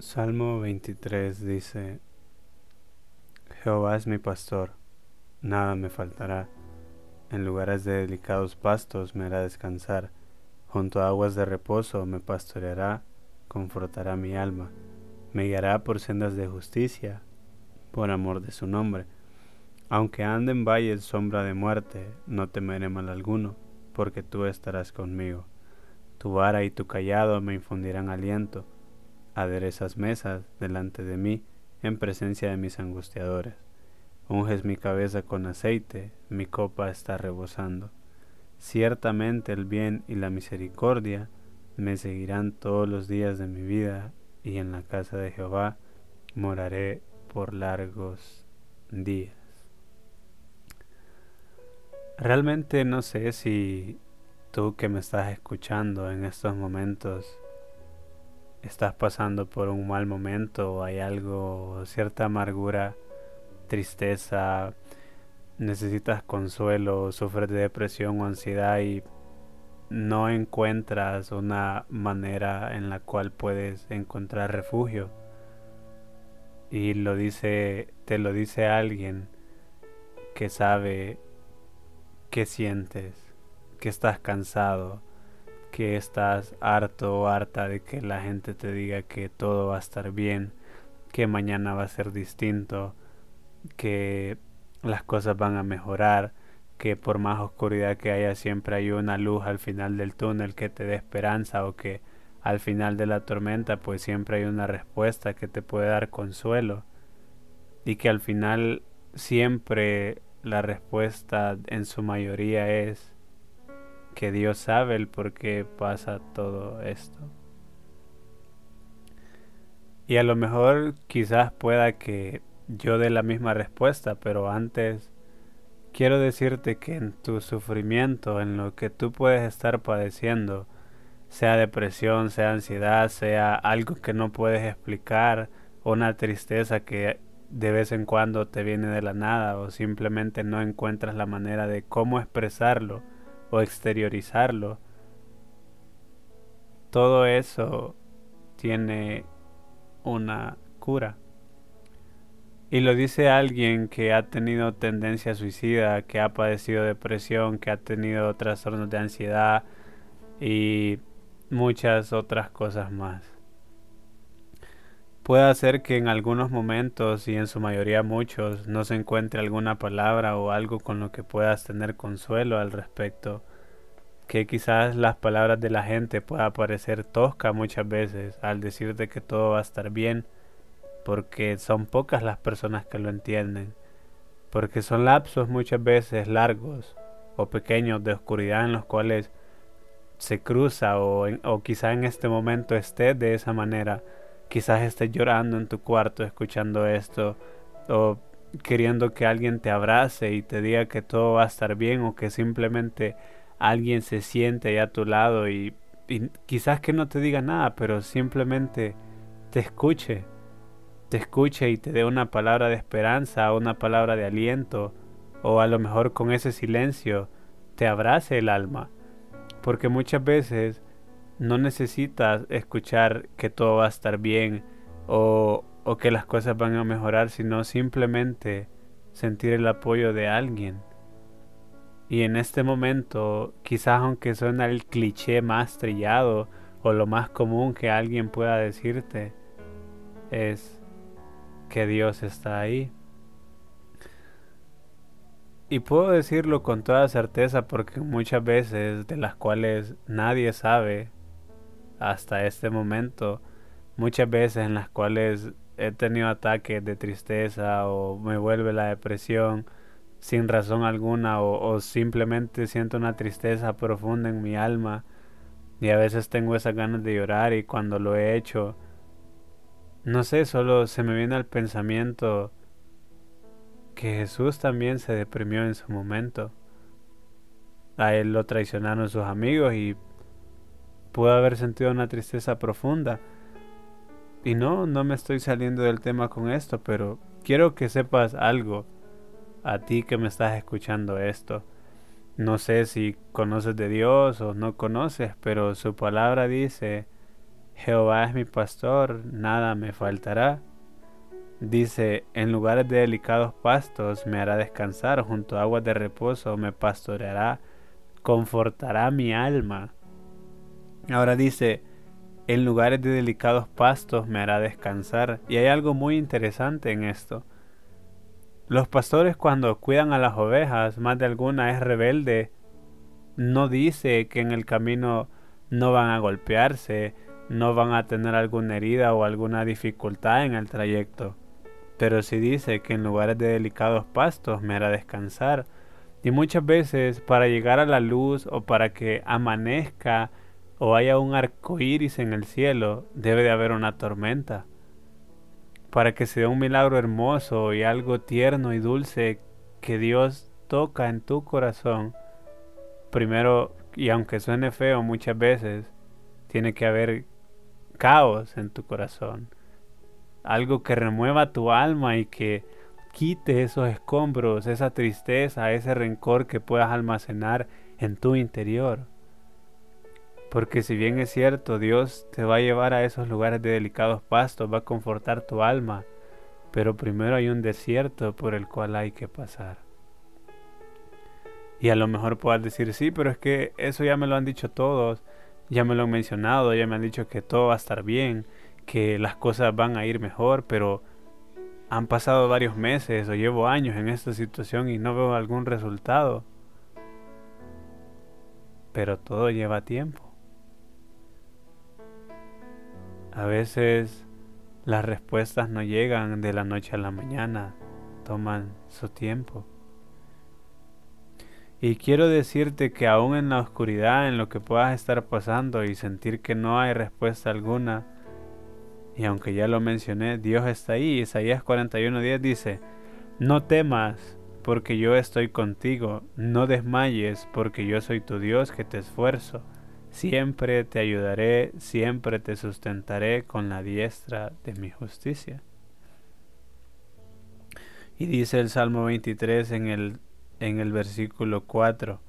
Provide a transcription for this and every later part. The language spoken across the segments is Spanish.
Salmo 23 dice, Jehová es mi pastor, nada me faltará. En lugares de delicados pastos me hará descansar, junto a aguas de reposo me pastoreará, confortará mi alma, me guiará por sendas de justicia, por amor de su nombre. Aunque ande en valles sombra de muerte, no temeré mal alguno, porque tú estarás conmigo. Tu vara y tu callado me infundirán aliento aderezas mesas delante de mí en presencia de mis angustiadores. Unges mi cabeza con aceite, mi copa está rebosando. Ciertamente el bien y la misericordia me seguirán todos los días de mi vida, y en la casa de Jehová moraré por largos días. Realmente no sé si tú que me estás escuchando en estos momentos estás pasando por un mal momento hay algo, cierta amargura, tristeza, necesitas consuelo, sufres de depresión o ansiedad y no encuentras una manera en la cual puedes encontrar refugio. Y lo dice, te lo dice alguien que sabe que sientes, que estás cansado, que estás harto o harta de que la gente te diga que todo va a estar bien, que mañana va a ser distinto, que las cosas van a mejorar, que por más oscuridad que haya siempre hay una luz al final del túnel que te dé esperanza o que al final de la tormenta pues siempre hay una respuesta que te puede dar consuelo. Y que al final siempre la respuesta en su mayoría es que Dios sabe el por qué pasa todo esto. Y a lo mejor quizás pueda que yo dé la misma respuesta, pero antes quiero decirte que en tu sufrimiento, en lo que tú puedes estar padeciendo, sea depresión, sea ansiedad, sea algo que no puedes explicar, una tristeza que de vez en cuando te viene de la nada o simplemente no encuentras la manera de cómo expresarlo, o exteriorizarlo, todo eso tiene una cura. Y lo dice alguien que ha tenido tendencia suicida, que ha padecido depresión, que ha tenido trastornos de ansiedad y muchas otras cosas más. Puede ser que en algunos momentos y en su mayoría muchos no se encuentre alguna palabra o algo con lo que puedas tener consuelo al respecto, que quizás las palabras de la gente pueda parecer tosca muchas veces al decirte que todo va a estar bien, porque son pocas las personas que lo entienden, porque son lapsos muchas veces largos o pequeños de oscuridad en los cuales se cruza o, o quizá en este momento esté de esa manera Quizás estés llorando en tu cuarto escuchando esto o queriendo que alguien te abrace y te diga que todo va a estar bien o que simplemente alguien se siente ahí a tu lado y, y quizás que no te diga nada, pero simplemente te escuche, te escuche y te dé una palabra de esperanza, una palabra de aliento o a lo mejor con ese silencio te abrace el alma. Porque muchas veces no necesitas escuchar que todo va a estar bien o, que las cosas van a mejorar, sino simplemente sentir el apoyo de alguien. Y en este momento, quizás aunque suena el cliché más trillado o lo más común que alguien pueda decirte, es que Dios está ahí. Y puedo decirlo con toda certeza porque muchas veces de las cuales nadie sabe hasta este momento, muchas veces en las cuales he tenido ataques de tristeza o me vuelve la depresión sin razón alguna o, simplemente siento una tristeza profunda en mi alma y a veces tengo esas ganas de llorar y cuando lo he hecho, no sé, solo se me viene al pensamiento que Jesús también se deprimió en su momento. A él lo traicionaron sus amigos y pudo haber sentido una tristeza profunda. Y no, no me estoy saliendo del tema con esto, pero quiero que sepas algo a ti que me estás escuchando esto. No sé si conoces de Dios o no conoces, pero su palabra dice, Jehová es mi pastor, nada me faltará. Dice, en lugares de delicados pastos me hará descansar, junto a aguas de reposo me pastoreará, confortará mi alma. Ahora dice, en lugares de delicados pastos me hará descansar. Y hay algo muy interesante en esto. Los pastores cuando cuidan a las ovejas, más de alguna es rebelde, no dice que en el camino no van a golpearse, no van a tener alguna herida o alguna dificultad en el trayecto pero si dice que en lugares de delicados pastos me hará descansar. Y muchas veces para llegar a la luz o para que amanezca o haya un arco iris en el cielo, debe de haber una tormenta. Para que se dé un milagro hermoso y algo tierno y dulce que Dios toca en tu corazón, primero, y aunque suene feo muchas veces, tiene que haber caos en tu corazón algo que remueva tu alma y que quite esos escombros, esa tristeza, ese rencor que puedas almacenar en tu interior. Porque si bien es cierto, Dios te va a llevar a esos lugares de delicados pastos, va a confortar tu alma, pero primero hay un desierto por el cual hay que pasar. Y a lo mejor puedas decir, sí, pero es que eso ya me lo han dicho todos, ya me lo han mencionado, ya me han dicho que todo va a estar bien, que las cosas van a ir mejor, pero han pasado varios meses o llevo años en esta situación y no veo algún resultado. Pero todo lleva tiempo. A veces las respuestas no llegan de la noche a la mañana, toman su tiempo. Y quiero decirte que aún en la oscuridad, en lo que puedas estar pasando y sentir que no hay respuesta alguna, y aunque ya lo mencioné, Dios está ahí. Isaías 41:10 dice, no temas, porque yo estoy contigo, no desmayes, porque yo soy tu Dios que te esfuerzo. Siempre te ayudaré, siempre te sustentaré con la diestra de mi justicia. Y dice el Salmo 23 en el, en el versículo 4,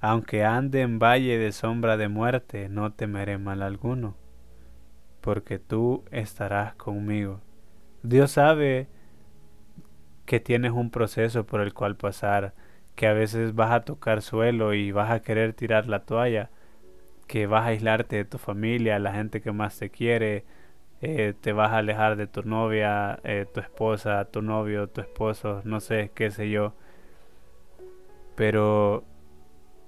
aunque ande en valle de sombra de muerte, no temeré mal alguno porque tú estarás conmigo. Dios sabe que tienes un proceso por el cual pasar, que a veces vas a tocar suelo y vas a querer tirar la toalla, que vas a aislarte de tu familia, la gente que más te quiere, eh, te vas a alejar de tu novia, eh, tu esposa, tu novio, tu esposo, no sé, qué sé yo. Pero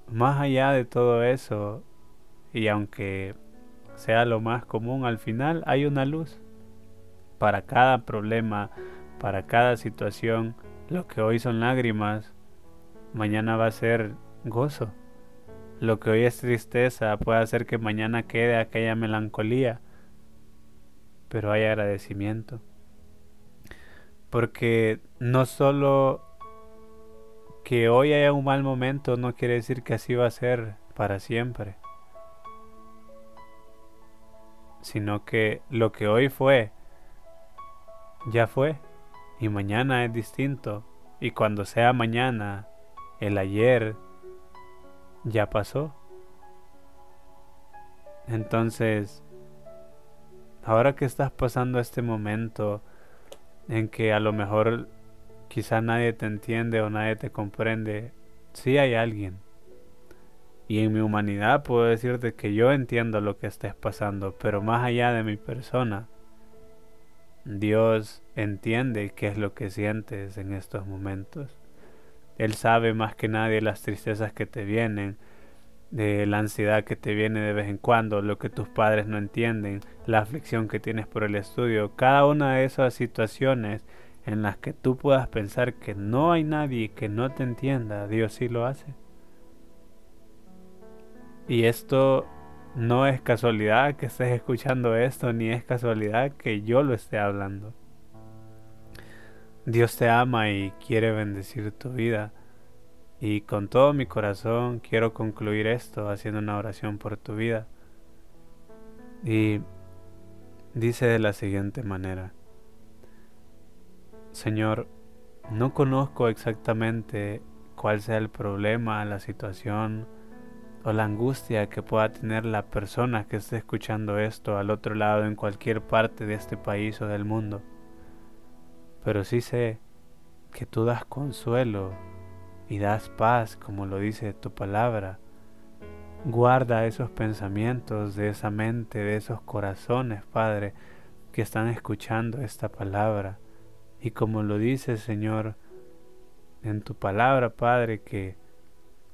más allá de todo eso, y aunque sea lo más común, al final hay una luz. Para cada problema, para cada situación, lo que hoy son lágrimas, mañana va a ser gozo. Lo que hoy es tristeza puede hacer que mañana quede aquella melancolía, pero hay agradecimiento. Porque no solo que hoy haya un mal momento no quiere decir que así va a ser para siempre. sino que lo que hoy fue, ya fue, y mañana es distinto, y cuando sea mañana, el ayer ya pasó. Entonces, ahora que estás pasando este momento en que a lo mejor quizá nadie te entiende o nadie te comprende, sí hay alguien y en mi humanidad puedo decirte que yo entiendo lo que estés pasando, pero más allá de mi persona, Dios entiende qué es lo que sientes en estos momentos. Él sabe más que nadie las tristezas que te vienen, la ansiedad que te viene de vez en cuando, lo que tus padres no entienden, la aflicción que tienes por el estudio, cada una de esas situaciones en las que tú puedas pensar que no hay nadie que no te entienda, Dios sí lo hace. Y esto no es casualidad que estés escuchando esto, ni es casualidad que yo lo esté hablando. Dios te ama y quiere bendecir tu vida. Y con todo mi corazón quiero concluir esto haciendo una oración por tu vida. Y dice de la siguiente manera. Señor, no conozco exactamente cuál sea el problema, la situación, o la angustia que pueda tener la persona que esté escuchando esto al otro lado en cualquier parte de este país o del mundo. Pero sí sé que tú das consuelo y das paz, como lo dice tu palabra. Guarda esos pensamientos de esa mente, de esos corazones, Padre, que están escuchando esta palabra. Y como lo dice, Señor, en tu palabra, Padre, que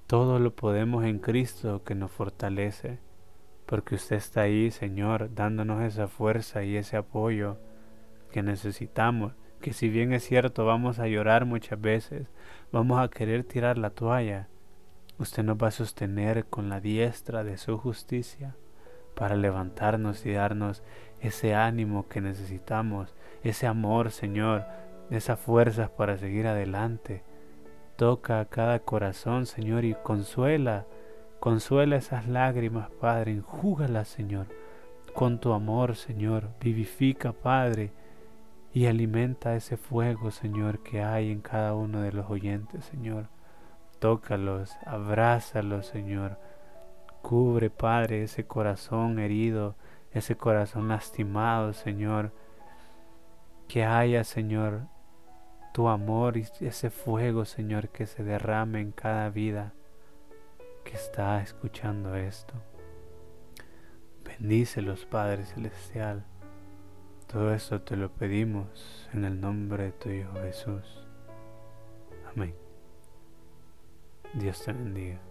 todo lo podemos en Cristo que nos fortalece, porque usted está ahí, Señor, dándonos esa fuerza y ese apoyo que necesitamos, que si bien es cierto vamos a llorar muchas veces, vamos a querer tirar la toalla, usted nos va a sostener con la diestra de su justicia para levantarnos y darnos ese ánimo que necesitamos, ese amor, Señor, esas fuerzas para seguir adelante. Toca a cada corazón, Señor, y consuela, consuela esas lágrimas, Padre, enjúgalas, Señor, con tu amor, Señor, vivifica, Padre, y alimenta ese fuego, Señor, que hay en cada uno de los oyentes, Señor. Tócalos, abrázalos, Señor. Cubre, Padre, ese corazón herido, ese corazón lastimado, Señor. Que haya, Señor, tu amor y ese fuego, Señor, que se derrame en cada vida que está escuchando esto. Bendícelos, Padre Celestial. Todo esto te lo pedimos en el nombre de tu Hijo Jesús. Amén. Dios te bendiga.